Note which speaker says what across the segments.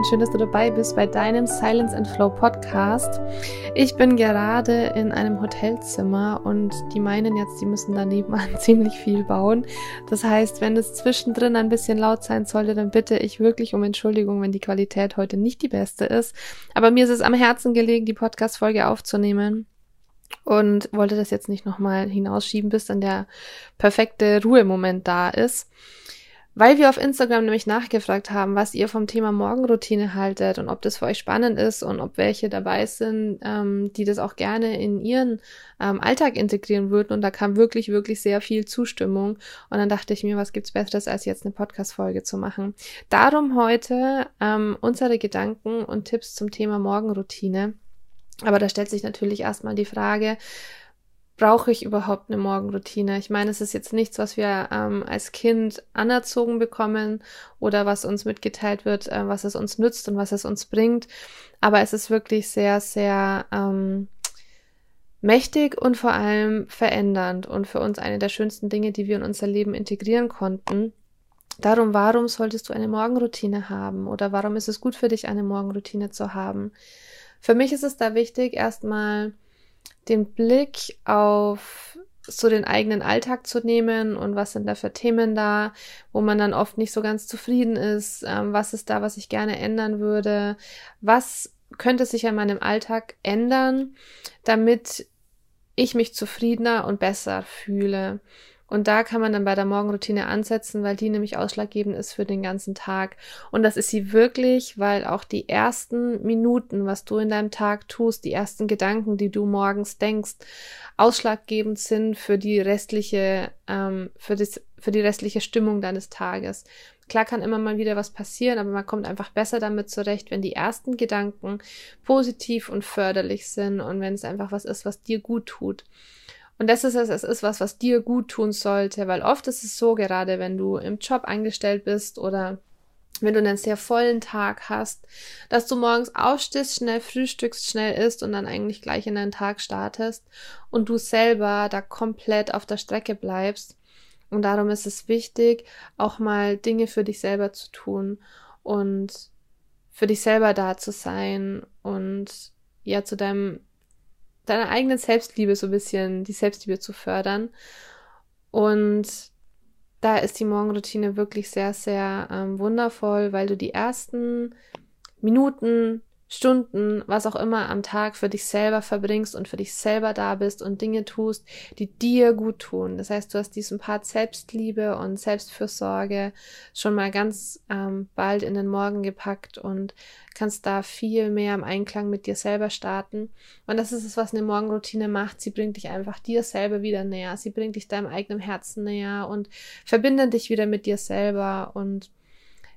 Speaker 1: und schön, dass du dabei bist bei deinem Silence and Flow Podcast. Ich bin gerade in einem Hotelzimmer und die meinen jetzt, die müssen daneben an ziemlich viel bauen. Das heißt, wenn es zwischendrin ein bisschen laut sein sollte, dann bitte ich wirklich um Entschuldigung, wenn die Qualität heute nicht die beste ist. Aber mir ist es am Herzen gelegen, die Podcast-Folge aufzunehmen und wollte das jetzt nicht nochmal hinausschieben, bis dann der perfekte Ruhemoment da ist. Weil wir auf Instagram nämlich nachgefragt haben, was ihr vom Thema Morgenroutine haltet und ob das für euch spannend ist und ob welche dabei sind, ähm, die das auch gerne in ihren ähm, Alltag integrieren würden. Und da kam wirklich, wirklich sehr viel Zustimmung. Und dann dachte ich mir, was gibt's Besseres, als jetzt eine Podcast-Folge zu machen. Darum heute ähm, unsere Gedanken und Tipps zum Thema Morgenroutine. Aber da stellt sich natürlich erstmal die Frage, brauche ich überhaupt eine Morgenroutine? Ich meine, es ist jetzt nichts, was wir ähm, als Kind anerzogen bekommen oder was uns mitgeteilt wird, äh, was es uns nützt und was es uns bringt. Aber es ist wirklich sehr, sehr ähm, mächtig und vor allem verändernd und für uns eine der schönsten Dinge, die wir in unser Leben integrieren konnten. Darum, warum solltest du eine Morgenroutine haben oder warum ist es gut für dich, eine Morgenroutine zu haben? Für mich ist es da wichtig, erstmal den Blick auf so den eigenen Alltag zu nehmen und was sind da für Themen da, wo man dann oft nicht so ganz zufrieden ist, ähm, was ist da, was ich gerne ändern würde, was könnte sich an meinem Alltag ändern, damit ich mich zufriedener und besser fühle. Und da kann man dann bei der Morgenroutine ansetzen, weil die nämlich ausschlaggebend ist für den ganzen Tag. Und das ist sie wirklich, weil auch die ersten Minuten, was du in deinem Tag tust, die ersten Gedanken, die du morgens denkst, ausschlaggebend sind für die restliche, ähm, für, das, für die restliche Stimmung deines Tages. Klar kann immer mal wieder was passieren, aber man kommt einfach besser damit zurecht, wenn die ersten Gedanken positiv und förderlich sind und wenn es einfach was ist, was dir gut tut. Und das ist es, es ist was, was dir gut tun sollte, weil oft ist es so, gerade wenn du im Job angestellt bist oder wenn du einen sehr vollen Tag hast, dass du morgens aufstehst, schnell frühstückst, schnell isst und dann eigentlich gleich in deinen Tag startest und du selber da komplett auf der Strecke bleibst. Und darum ist es wichtig, auch mal Dinge für dich selber zu tun und für dich selber da zu sein und ja zu deinem deiner eigenen Selbstliebe so ein bisschen, die Selbstliebe zu fördern. Und da ist die Morgenroutine wirklich sehr, sehr ähm, wundervoll, weil du die ersten Minuten Stunden, was auch immer am Tag für dich selber verbringst und für dich selber da bist und Dinge tust, die dir gut tun. Das heißt, du hast diesen Part Selbstliebe und Selbstfürsorge schon mal ganz ähm, bald in den Morgen gepackt und kannst da viel mehr im Einklang mit dir selber starten. Und das ist es, was eine Morgenroutine macht. Sie bringt dich einfach dir selber wieder näher. Sie bringt dich deinem eigenen Herzen näher und verbindet dich wieder mit dir selber und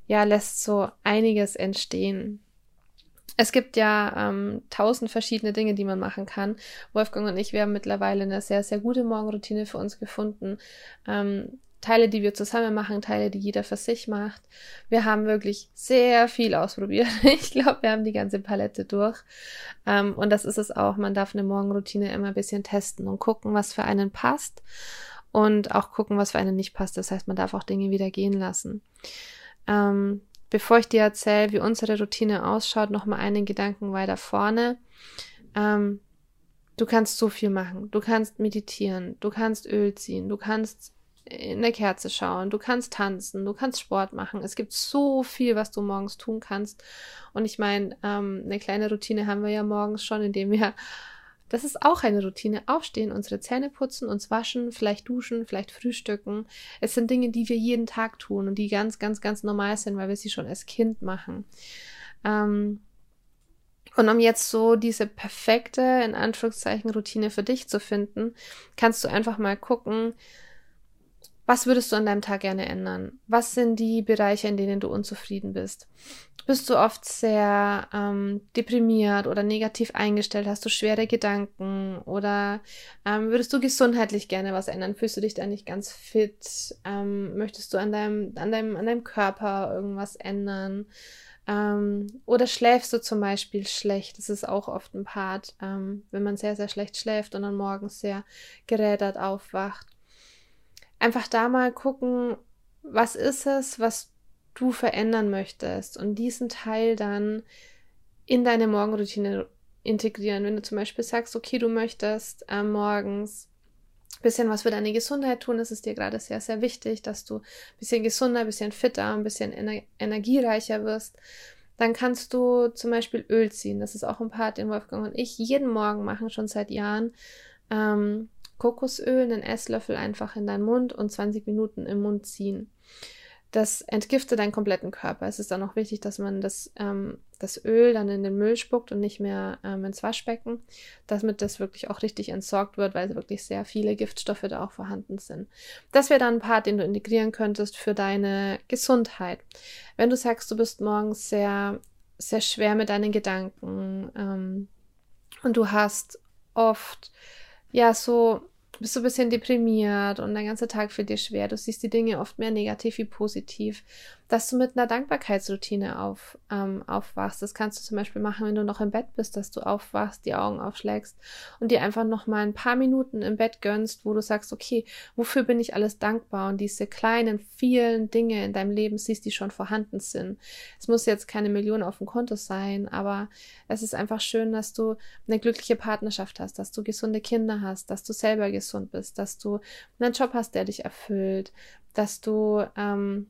Speaker 1: ja, lässt so einiges entstehen. Es gibt ja ähm, tausend verschiedene Dinge, die man machen kann. Wolfgang und ich, wir haben mittlerweile eine sehr, sehr gute Morgenroutine für uns gefunden. Ähm, Teile, die wir zusammen machen, Teile, die jeder für sich macht. Wir haben wirklich sehr viel ausprobiert. Ich glaube, wir haben die ganze Palette durch. Ähm, und das ist es auch. Man darf eine Morgenroutine immer ein bisschen testen und gucken, was für einen passt. Und auch gucken, was für einen nicht passt. Das heißt, man darf auch Dinge wieder gehen lassen. Ähm, Bevor ich dir erzähle, wie unsere Routine ausschaut, noch mal einen Gedanken weiter vorne. Ähm, du kannst so viel machen. Du kannst meditieren, du kannst Öl ziehen, du kannst in der Kerze schauen, du kannst tanzen, du kannst Sport machen. Es gibt so viel, was du morgens tun kannst. Und ich meine, ähm, eine kleine Routine haben wir ja morgens schon, indem wir das ist auch eine Routine. Aufstehen, unsere Zähne putzen, uns waschen, vielleicht duschen, vielleicht frühstücken. Es sind Dinge, die wir jeden Tag tun und die ganz, ganz, ganz normal sind, weil wir sie schon als Kind machen. Ähm, und um jetzt so diese perfekte, in Anführungszeichen, Routine für dich zu finden, kannst du einfach mal gucken, was würdest du an deinem Tag gerne ändern? Was sind die Bereiche, in denen du unzufrieden bist? Bist du oft sehr ähm, deprimiert oder negativ eingestellt? Hast du schwere Gedanken? Oder ähm, würdest du gesundheitlich gerne was ändern? Fühlst du dich da nicht ganz fit? Ähm, möchtest du an deinem, an, deinem, an deinem Körper irgendwas ändern? Ähm, oder schläfst du zum Beispiel schlecht? Das ist auch oft ein Part, ähm, wenn man sehr, sehr schlecht schläft und dann morgens sehr gerädert aufwacht einfach da mal gucken, was ist es, was du verändern möchtest und diesen Teil dann in deine Morgenroutine integrieren. Wenn du zum Beispiel sagst, okay, du möchtest äh, morgens bisschen was für deine Gesundheit tun, das ist dir gerade sehr, sehr wichtig, dass du ein bisschen gesunder, ein bisschen fitter, ein bisschen ener energiereicher wirst, dann kannst du zum Beispiel Öl ziehen. Das ist auch ein Part, den Wolfgang und ich jeden Morgen machen, schon seit Jahren. Ähm, Kokosöl, einen Esslöffel einfach in deinen Mund und 20 Minuten im Mund ziehen das entgiftet deinen kompletten Körper. Es ist dann auch wichtig, dass man das, ähm, das Öl dann in den Müll spuckt und nicht mehr ähm, ins Waschbecken, damit das wirklich auch richtig entsorgt wird, weil wirklich sehr viele Giftstoffe da auch vorhanden sind. Das wäre dann ein Part, den du integrieren könntest für deine Gesundheit. Wenn du sagst, du bist morgens sehr, sehr schwer mit deinen Gedanken ähm, und du hast oft ja so bist du ein bisschen deprimiert und der ganze Tag für dich schwer. Du siehst die Dinge oft mehr negativ wie positiv dass du mit einer Dankbarkeitsroutine auf, ähm, aufwachst. Das kannst du zum Beispiel machen, wenn du noch im Bett bist, dass du aufwachst, die Augen aufschlägst und dir einfach noch mal ein paar Minuten im Bett gönnst, wo du sagst, okay, wofür bin ich alles dankbar? Und diese kleinen, vielen Dinge in deinem Leben siehst, die schon vorhanden sind. Es muss jetzt keine Million auf dem Konto sein, aber es ist einfach schön, dass du eine glückliche Partnerschaft hast, dass du gesunde Kinder hast, dass du selber gesund bist, dass du einen Job hast, der dich erfüllt, dass du ähm,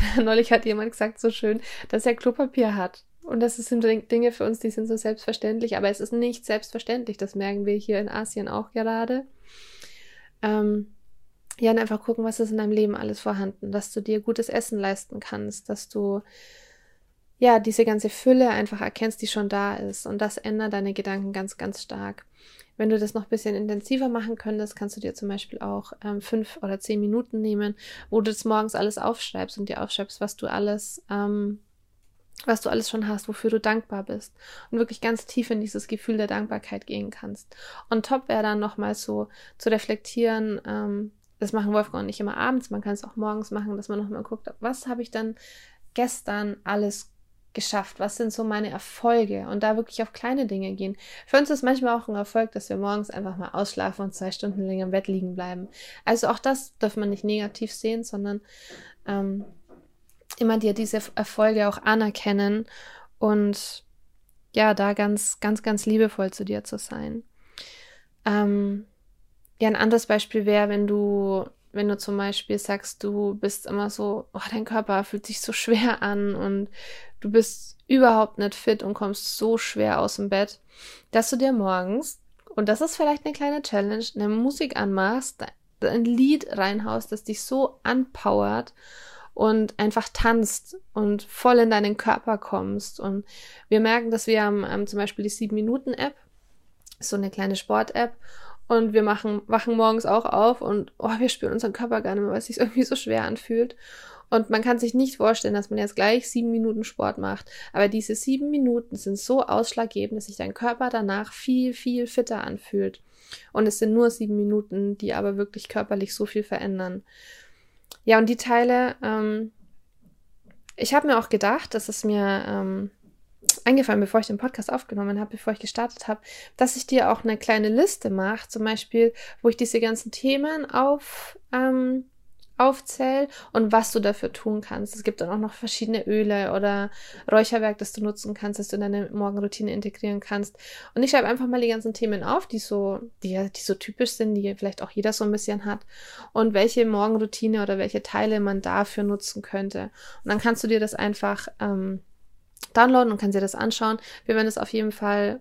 Speaker 1: Neulich hat jemand gesagt, so schön, dass er Klopapier hat. Und das sind Dinge für uns, die sind so selbstverständlich, aber es ist nicht selbstverständlich. Das merken wir hier in Asien auch gerade. Ähm, ja, und einfach gucken, was ist in deinem Leben alles vorhanden, dass du dir gutes Essen leisten kannst, dass du ja diese ganze Fülle einfach erkennst, die schon da ist. Und das ändert deine Gedanken ganz, ganz stark. Wenn du das noch ein bisschen intensiver machen könntest, kannst du dir zum Beispiel auch ähm, fünf oder zehn Minuten nehmen, wo du das morgens alles aufschreibst und dir aufschreibst, was du alles, ähm, was du alles schon hast, wofür du dankbar bist und wirklich ganz tief in dieses Gefühl der Dankbarkeit gehen kannst. Und top wäre dann nochmal so zu reflektieren, ähm, das machen Wolfgang und nicht immer abends, man kann es auch morgens machen, dass man nochmal guckt, was habe ich dann gestern alles geschafft? Was sind so meine Erfolge? Und da wirklich auf kleine Dinge gehen. Für uns ist manchmal auch ein Erfolg, dass wir morgens einfach mal ausschlafen und zwei Stunden länger im Bett liegen bleiben. Also auch das darf man nicht negativ sehen, sondern ähm, immer dir diese Erfolge auch anerkennen und ja, da ganz, ganz, ganz liebevoll zu dir zu sein. Ähm, ja, ein anderes Beispiel wäre, wenn du wenn du zum Beispiel sagst, du bist immer so, oh, dein Körper fühlt sich so schwer an und du bist überhaupt nicht fit und kommst so schwer aus dem Bett, dass du dir morgens, und das ist vielleicht eine kleine Challenge, eine Musik anmachst, ein Lied reinhaust, das dich so anpowert und einfach tanzt und voll in deinen Körper kommst. Und wir merken, dass wir haben ähm, zum Beispiel die 7-Minuten-App, so eine kleine Sport-App, und wir machen, wachen morgens auch auf und oh, wir spüren unseren Körper gar nicht mehr, weil es sich irgendwie so schwer anfühlt. Und man kann sich nicht vorstellen, dass man jetzt gleich sieben Minuten Sport macht. Aber diese sieben Minuten sind so ausschlaggebend, dass sich dein Körper danach viel, viel fitter anfühlt. Und es sind nur sieben Minuten, die aber wirklich körperlich so viel verändern. Ja, und die Teile, ähm, ich habe mir auch gedacht, dass es mir ähm, eingefallen, bevor ich den Podcast aufgenommen habe, bevor ich gestartet habe, dass ich dir auch eine kleine Liste mache, zum Beispiel, wo ich diese ganzen Themen auf, ähm, aufzähle und was du dafür tun kannst. Es gibt dann auch noch verschiedene Öle oder Räucherwerk, das du nutzen kannst, das du in deine Morgenroutine integrieren kannst. Und ich schreibe einfach mal die ganzen Themen auf, die so, die, die so typisch sind, die vielleicht auch jeder so ein bisschen hat und welche Morgenroutine oder welche Teile man dafür nutzen könnte. Und dann kannst du dir das einfach ähm, downloaden und kannst dir das anschauen. Wir werden es auf jeden Fall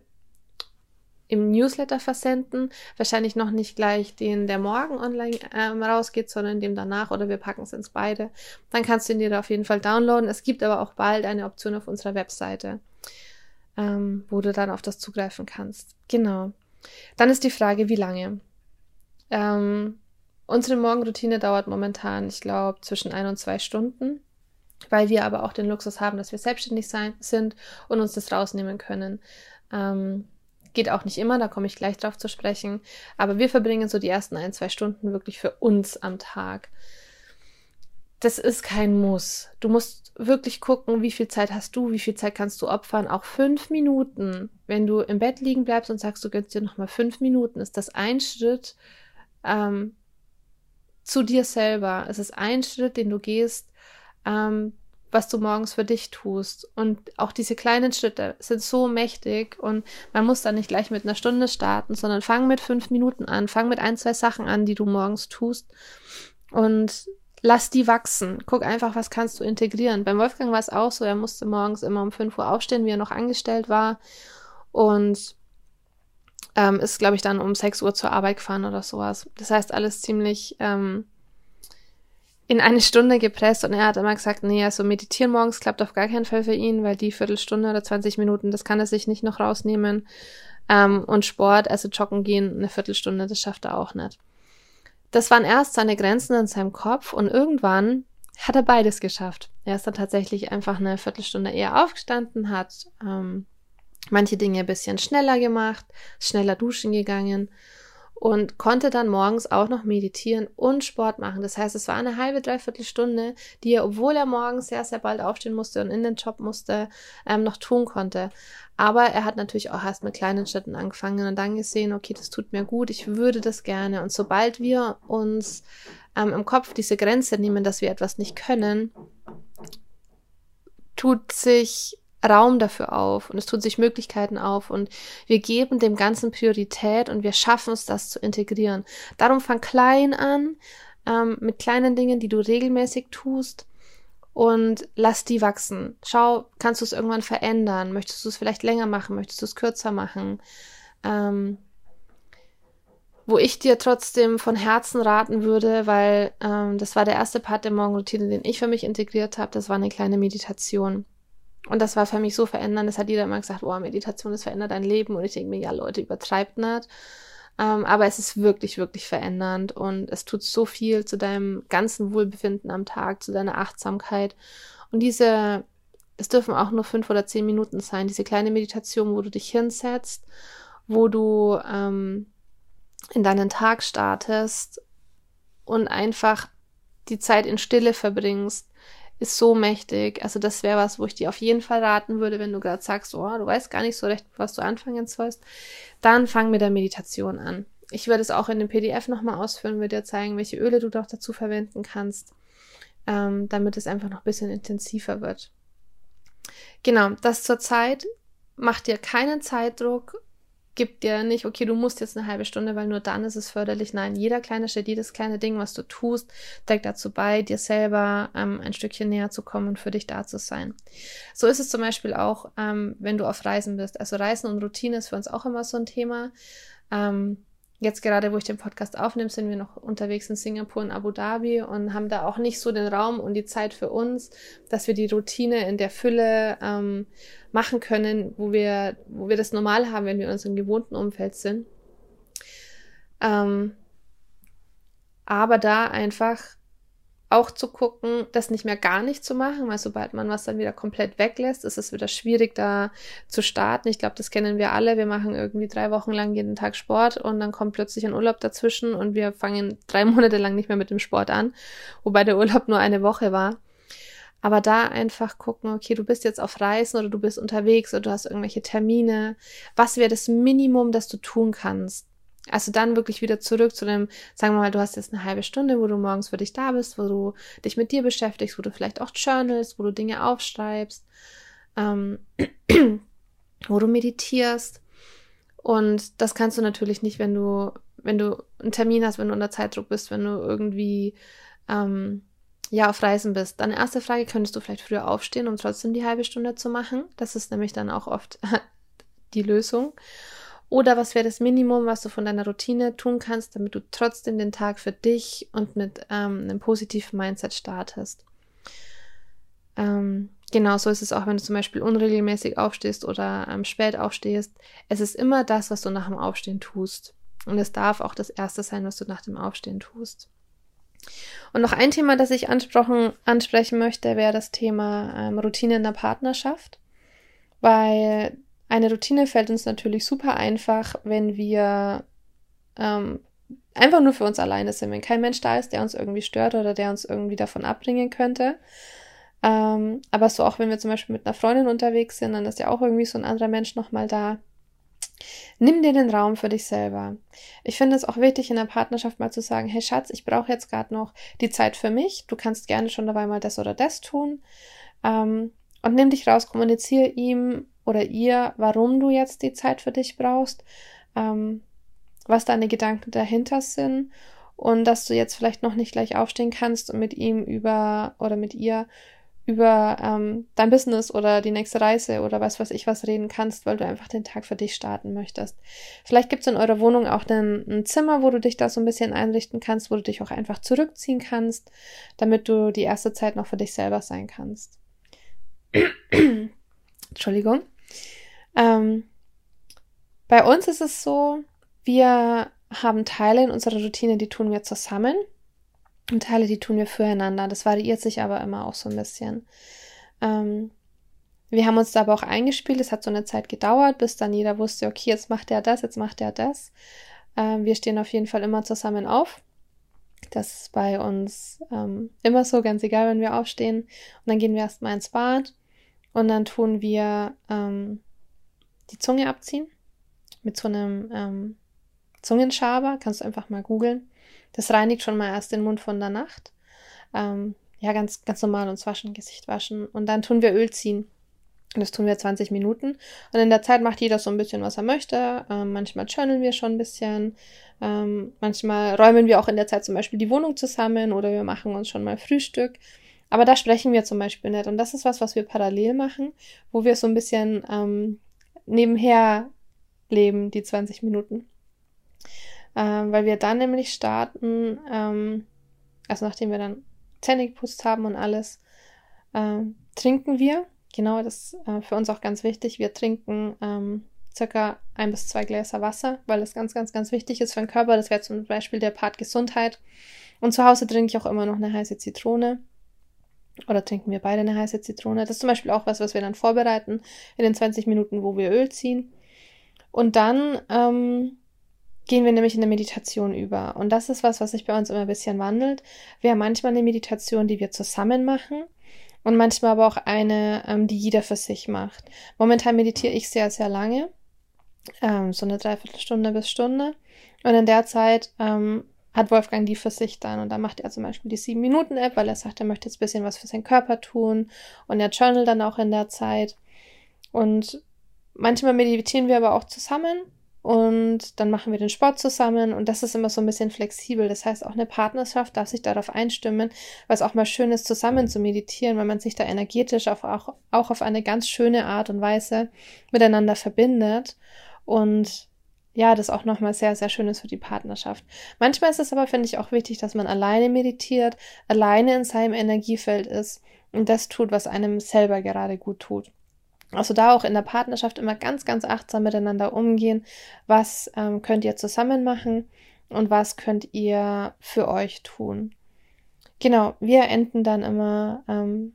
Speaker 1: im Newsletter versenden. Wahrscheinlich noch nicht gleich den, der morgen online ähm, rausgeht, sondern dem danach oder wir packen es ins beide. Dann kannst du ihn dir auf jeden Fall downloaden. Es gibt aber auch bald eine Option auf unserer Webseite, ähm, wo du dann auf das zugreifen kannst. Genau. Dann ist die Frage, wie lange? Ähm, unsere Morgenroutine dauert momentan, ich glaube, zwischen ein und zwei Stunden weil wir aber auch den Luxus haben, dass wir selbstständig sein, sind und uns das rausnehmen können. Ähm, geht auch nicht immer, da komme ich gleich drauf zu sprechen. Aber wir verbringen so die ersten ein, zwei Stunden wirklich für uns am Tag. Das ist kein Muss. Du musst wirklich gucken, wie viel Zeit hast du, wie viel Zeit kannst du opfern. Auch fünf Minuten, wenn du im Bett liegen bleibst und sagst, du gönnst dir nochmal fünf Minuten, ist das ein Schritt ähm, zu dir selber. Es ist ein Schritt, den du gehst, ähm, was du morgens für dich tust. Und auch diese kleinen Schritte sind so mächtig und man muss da nicht gleich mit einer Stunde starten, sondern fang mit fünf Minuten an, fang mit ein, zwei Sachen an, die du morgens tust und lass die wachsen. Guck einfach, was kannst du integrieren. Beim Wolfgang war es auch so, er musste morgens immer um fünf Uhr aufstehen, wie er noch angestellt war und ähm, ist, glaube ich, dann um sechs Uhr zur Arbeit gefahren oder sowas. Das heißt, alles ziemlich ähm, in eine Stunde gepresst und er hat immer gesagt, nee, also meditieren morgens klappt auf gar keinen Fall für ihn, weil die Viertelstunde oder 20 Minuten, das kann er sich nicht noch rausnehmen. Ähm, und Sport, also joggen gehen, eine Viertelstunde, das schafft er auch nicht. Das waren erst seine Grenzen in seinem Kopf und irgendwann hat er beides geschafft. Er ist dann tatsächlich einfach eine Viertelstunde eher aufgestanden, hat ähm, manche Dinge ein bisschen schneller gemacht, schneller duschen gegangen und konnte dann morgens auch noch meditieren und Sport machen. Das heißt, es war eine halbe, dreiviertel Stunde, die er, obwohl er morgens sehr, sehr bald aufstehen musste und in den Job musste, ähm, noch tun konnte. Aber er hat natürlich auch erst mit kleinen Schritten angefangen und dann gesehen, okay, das tut mir gut, ich würde das gerne. Und sobald wir uns ähm, im Kopf diese Grenze nehmen, dass wir etwas nicht können, tut sich Raum dafür auf und es tun sich Möglichkeiten auf und wir geben dem Ganzen Priorität und wir schaffen es, das zu integrieren. Darum fang klein an, ähm, mit kleinen Dingen, die du regelmäßig tust und lass die wachsen. Schau, kannst du es irgendwann verändern? Möchtest du es vielleicht länger machen? Möchtest du es kürzer machen? Ähm, wo ich dir trotzdem von Herzen raten würde, weil ähm, das war der erste Part der Morgenroutine, den ich für mich integriert habe, das war eine kleine Meditation. Und das war für mich so verändernd. Das hat jeder immer gesagt, boah, Meditation, das verändert dein Leben. Und ich denke mir, ja, Leute, übertreibt nicht. Ähm, aber es ist wirklich, wirklich verändernd und es tut so viel zu deinem ganzen Wohlbefinden am Tag, zu deiner Achtsamkeit. Und diese, es dürfen auch nur fünf oder zehn Minuten sein, diese kleine Meditation, wo du dich hinsetzt, wo du ähm, in deinen Tag startest und einfach die Zeit in Stille verbringst, ist so mächtig. Also das wäre was, wo ich dir auf jeden Fall raten würde, wenn du gerade sagst, oh, du weißt gar nicht so recht, was du anfangen sollst, dann fang mit der Meditation an. Ich würde es auch in dem PDF nochmal ausführen, würde dir zeigen, welche Öle du doch dazu verwenden kannst, ähm, damit es einfach noch ein bisschen intensiver wird. Genau, das zur Zeit. Mach dir keinen Zeitdruck, gibt dir nicht, okay, du musst jetzt eine halbe Stunde, weil nur dann ist es förderlich. Nein, jeder kleine Schritt, jedes kleine Ding, was du tust, trägt dazu bei, dir selber ähm, ein Stückchen näher zu kommen und für dich da zu sein. So ist es zum Beispiel auch, ähm, wenn du auf Reisen bist. Also Reisen und Routine ist für uns auch immer so ein Thema. Ähm, Jetzt gerade, wo ich den Podcast aufnehme, sind wir noch unterwegs in Singapur und Abu Dhabi und haben da auch nicht so den Raum und die Zeit für uns, dass wir die Routine in der Fülle ähm, machen können, wo wir, wo wir das normal haben, wenn wir in unserem gewohnten Umfeld sind. Ähm, aber da einfach auch zu gucken, das nicht mehr gar nicht zu machen, weil sobald man was dann wieder komplett weglässt, ist es wieder schwierig, da zu starten. Ich glaube, das kennen wir alle. Wir machen irgendwie drei Wochen lang jeden Tag Sport und dann kommt plötzlich ein Urlaub dazwischen und wir fangen drei Monate lang nicht mehr mit dem Sport an, wobei der Urlaub nur eine Woche war. Aber da einfach gucken, okay, du bist jetzt auf Reisen oder du bist unterwegs oder du hast irgendwelche Termine. Was wäre das Minimum, das du tun kannst? Also dann wirklich wieder zurück zu dem, sagen wir mal, du hast jetzt eine halbe Stunde, wo du morgens für dich da bist, wo du dich mit dir beschäftigst, wo du vielleicht auch journalst, wo du Dinge aufschreibst, ähm, wo du meditierst. Und das kannst du natürlich nicht, wenn du, wenn du einen Termin hast, wenn du unter Zeitdruck bist, wenn du irgendwie ähm, ja auf Reisen bist. Dann erste Frage, könntest du vielleicht früher aufstehen, um trotzdem die halbe Stunde zu machen? Das ist nämlich dann auch oft die Lösung. Oder was wäre das Minimum, was du von deiner Routine tun kannst, damit du trotzdem den Tag für dich und mit ähm, einem positiven Mindset startest? Ähm, genau so ist es auch, wenn du zum Beispiel unregelmäßig aufstehst oder ähm, spät aufstehst. Es ist immer das, was du nach dem Aufstehen tust. Und es darf auch das Erste sein, was du nach dem Aufstehen tust. Und noch ein Thema, das ich ansprechen möchte, wäre das Thema ähm, Routine in der Partnerschaft. Weil eine Routine fällt uns natürlich super einfach, wenn wir ähm, einfach nur für uns alleine sind, wenn kein Mensch da ist, der uns irgendwie stört oder der uns irgendwie davon abbringen könnte. Ähm, aber so auch wenn wir zum Beispiel mit einer Freundin unterwegs sind, dann ist ja auch irgendwie so ein anderer Mensch nochmal da. Nimm dir den Raum für dich selber. Ich finde es auch wichtig, in der Partnerschaft mal zu sagen, hey Schatz, ich brauche jetzt gerade noch die Zeit für mich. Du kannst gerne schon dabei mal das oder das tun. Ähm, und nimm dich raus, kommuniziere ihm oder ihr, warum du jetzt die Zeit für dich brauchst, ähm, was deine Gedanken dahinter sind und dass du jetzt vielleicht noch nicht gleich aufstehen kannst und mit ihm über oder mit ihr über ähm, dein Business oder die nächste Reise oder was weiß ich was reden kannst, weil du einfach den Tag für dich starten möchtest. Vielleicht gibt es in eurer Wohnung auch ein, ein Zimmer, wo du dich da so ein bisschen einrichten kannst, wo du dich auch einfach zurückziehen kannst, damit du die erste Zeit noch für dich selber sein kannst. Entschuldigung. Ähm, bei uns ist es so, wir haben Teile in unserer Routine, die tun wir zusammen und Teile, die tun wir füreinander. Das variiert sich aber immer auch so ein bisschen. Ähm, wir haben uns da aber auch eingespielt. Es hat so eine Zeit gedauert, bis dann jeder wusste, okay, jetzt macht er das, jetzt macht er das. Ähm, wir stehen auf jeden Fall immer zusammen auf. Das ist bei uns ähm, immer so, ganz egal, wenn wir aufstehen. Und dann gehen wir erstmal ins Bad und dann tun wir ähm, die Zunge abziehen mit so einem ähm, Zungenschaber, kannst du einfach mal googeln. Das reinigt schon mal erst den Mund von der Nacht. Ähm, ja, ganz, ganz normal uns waschen, Gesicht waschen. Und dann tun wir Öl ziehen. Und das tun wir 20 Minuten. Und in der Zeit macht jeder so ein bisschen, was er möchte. Ähm, manchmal journalen wir schon ein bisschen. Ähm, manchmal räumen wir auch in der Zeit zum Beispiel die Wohnung zusammen oder wir machen uns schon mal Frühstück. Aber da sprechen wir zum Beispiel nicht. Und das ist was, was wir parallel machen, wo wir so ein bisschen ähm, nebenher leben, die 20 Minuten ähm, weil wir dann nämlich starten, ähm, also nachdem wir dann Zähne haben und alles, ähm, trinken wir. Genau, das ist äh, für uns auch ganz wichtig. Wir trinken ähm, circa ein bis zwei Gläser Wasser, weil das ganz, ganz, ganz wichtig ist für den Körper. Das wäre zum Beispiel der Part Gesundheit. Und zu Hause trinke ich auch immer noch eine heiße Zitrone. Oder trinken wir beide eine heiße Zitrone. Das ist zum Beispiel auch was, was wir dann vorbereiten in den 20 Minuten, wo wir Öl ziehen. Und dann ähm, gehen wir nämlich in eine Meditation über. Und das ist was, was sich bei uns immer ein bisschen wandelt. Wir haben manchmal eine Meditation, die wir zusammen machen und manchmal aber auch eine, ähm, die jeder für sich macht. Momentan meditiere ich sehr, sehr lange, ähm, so eine Dreiviertelstunde bis Stunde. Und in der Zeit ähm, hat Wolfgang die für sich dann. Und da macht er zum Beispiel die 7-Minuten-App, weil er sagt, er möchte jetzt ein bisschen was für seinen Körper tun. Und er journal dann auch in der Zeit. Und manchmal meditieren wir aber auch zusammen und dann machen wir den Sport zusammen und das ist immer so ein bisschen flexibel. Das heißt, auch eine Partnerschaft darf sich darauf einstimmen, es auch mal schön ist, zusammen zu meditieren, weil man sich da energetisch auf, auch, auch auf eine ganz schöne Art und Weise miteinander verbindet und ja, das auch nochmal sehr, sehr schön ist für die Partnerschaft. Manchmal ist es aber, finde ich, auch wichtig, dass man alleine meditiert, alleine in seinem Energiefeld ist und das tut, was einem selber gerade gut tut. Also da auch in der Partnerschaft immer ganz, ganz achtsam miteinander umgehen. Was ähm, könnt ihr zusammen machen und was könnt ihr für euch tun? Genau, wir enden dann immer ähm,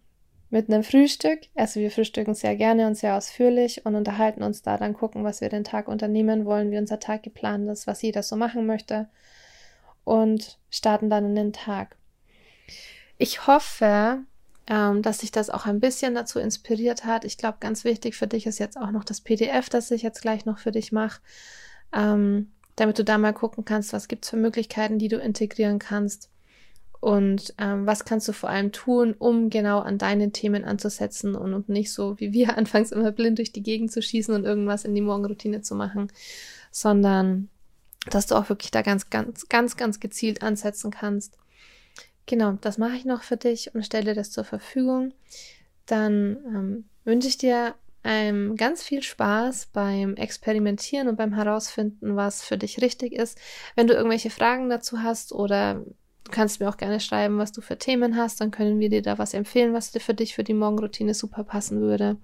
Speaker 1: mit einem Frühstück. Also wir frühstücken sehr gerne und sehr ausführlich und unterhalten uns da, dann gucken, was wir den Tag unternehmen wollen, wie unser Tag geplant ist, was jeder so machen möchte und starten dann in den Tag. Ich hoffe, ähm, dass sich das auch ein bisschen dazu inspiriert hat. Ich glaube, ganz wichtig für dich ist jetzt auch noch das PDF, das ich jetzt gleich noch für dich mache, ähm, damit du da mal gucken kannst, was gibt es für Möglichkeiten, die du integrieren kannst. Und ähm, was kannst du vor allem tun, um genau an deinen Themen anzusetzen und, und nicht so wie wir anfangs immer blind durch die Gegend zu schießen und irgendwas in die Morgenroutine zu machen, sondern dass du auch wirklich da ganz, ganz, ganz, ganz gezielt ansetzen kannst. Genau, das mache ich noch für dich und stelle das zur Verfügung. Dann ähm, wünsche ich dir ähm, ganz viel Spaß beim Experimentieren und beim Herausfinden, was für dich richtig ist. Wenn du irgendwelche Fragen dazu hast oder du kannst mir auch gerne schreiben, was du für Themen hast, dann können wir dir da was empfehlen, was dir für dich für die Morgenroutine super passen würde.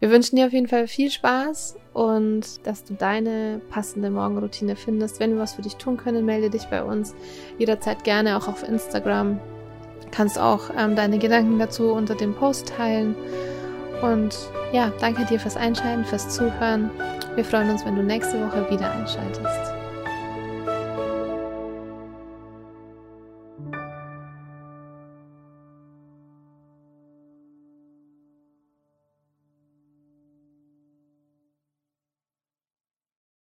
Speaker 1: Wir wünschen dir auf jeden Fall viel Spaß und dass du deine passende Morgenroutine findest. Wenn wir was für dich tun können, melde dich bei uns jederzeit gerne auch auf Instagram. Kannst auch ähm, deine Gedanken dazu unter dem Post teilen. Und ja, danke dir fürs Einschalten, fürs Zuhören. Wir freuen uns, wenn du nächste Woche wieder einschaltest.